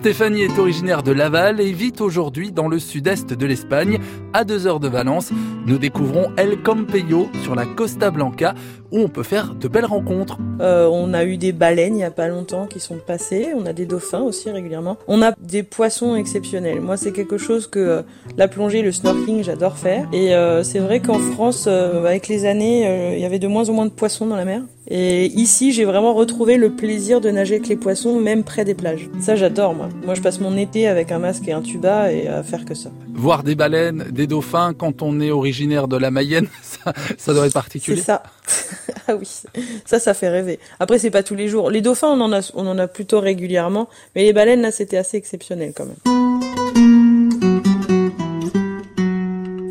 Stéphanie est originaire de Laval et vit aujourd'hui dans le sud-est de l'Espagne, à deux heures de Valence. Nous découvrons El Campello sur la Costa Blanca où on peut faire de belles rencontres. Euh, on a eu des baleines il n'y a pas longtemps qui sont passées, on a des dauphins aussi régulièrement. On a des poissons exceptionnels. Moi, c'est quelque chose que euh, la plongée, le snorkeling, j'adore faire. Et euh, c'est vrai qu'en France, avec les années, il y avait de moins en moins de poissons dans la mer. Et ici, j'ai vraiment retrouvé le plaisir de nager avec les poissons, même près des plages. Ça, j'adore, moi. Moi, je passe mon été avec un masque et un tuba et à faire que ça. Voir des baleines, des dauphins, quand on est originaire de la Mayenne, ça, ça doit être particulier. C'est ça. ah oui, ça, ça fait rêver. Après, c'est pas tous les jours. Les dauphins, on en a, on en a plutôt régulièrement, mais les baleines, là, c'était assez exceptionnel quand même.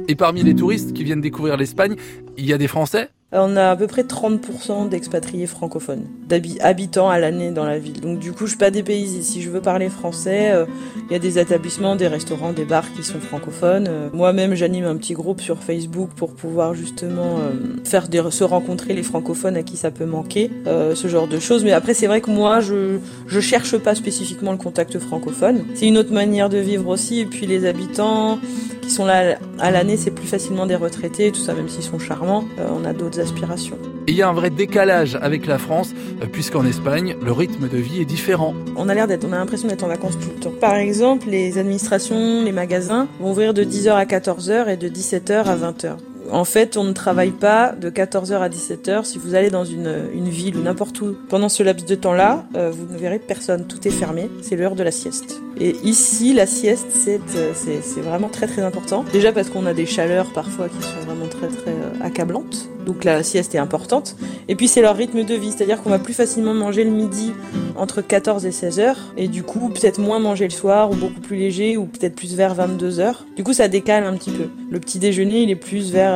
Et parmi les touristes qui viennent découvrir l'Espagne, il y a des Français? On a à peu près 30% d'expatriés francophones, d'habitants à l'année dans la ville. Donc du coup, je suis pas dépaysée. Si je veux parler français, euh, il y a des établissements, des restaurants, des bars qui sont francophones. Euh, moi-même, j'anime un petit groupe sur Facebook pour pouvoir justement euh, faire se rencontrer les francophones à qui ça peut manquer, ce genre de choses. Mais après, c'est vrai que moi, je je cherche pas spécifiquement le contact francophone. C'est une autre manière de vivre aussi. Et puis les habitants qui sont là à l'année, c'est plus facilement des retraités, tout ça, même s'ils sont charmants. on a d'autres aspirations. Et il y a un vrai décalage avec la France, euh, puisqu'en Espagne, le rythme de vie est différent. On a l'air d'être, on a l'impression d'être en vacances tout le temps. Par exemple, les administrations, les magasins vont ouvrir de 10h à 14h et de 17h à 20h. En fait, on ne travaille pas de 14h à 17h. Si vous allez dans une, une ville ou n'importe où pendant ce laps de temps-là, euh, vous ne verrez personne. Tout est fermé. C'est l'heure de la sieste. Et ici, la sieste, c'est c'est vraiment très très important. Déjà parce qu'on a des chaleurs parfois qui sont vraiment très très euh, accablantes. Donc la sieste est importante. Et puis c'est leur rythme de vie, c'est-à-dire qu'on va plus facilement manger le midi entre 14 et 16 heures, et du coup peut-être moins manger le soir, ou beaucoup plus léger, ou peut-être plus vers 22 heures. Du coup ça décale un petit peu. Le petit déjeuner il est plus vers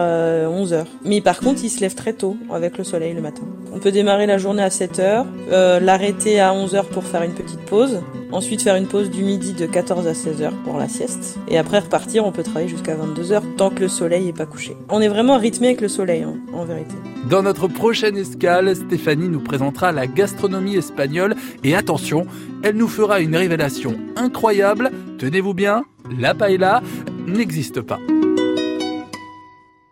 11 euh, heures. Mais par contre il se lève très tôt avec le soleil le matin. On peut démarrer la journée à 7 heures, euh, l'arrêter à 11 heures pour faire une petite pause, ensuite faire une pause du midi de 14 à 16 heures pour la sieste, et après repartir on peut travailler jusqu'à 22 heures tant que le soleil est pas couché. On est vraiment rythmé avec le soleil. Hein vérité. Dans notre prochaine escale, Stéphanie nous présentera la gastronomie espagnole et attention, elle nous fera une révélation incroyable. Tenez-vous bien, la paella n'existe pas.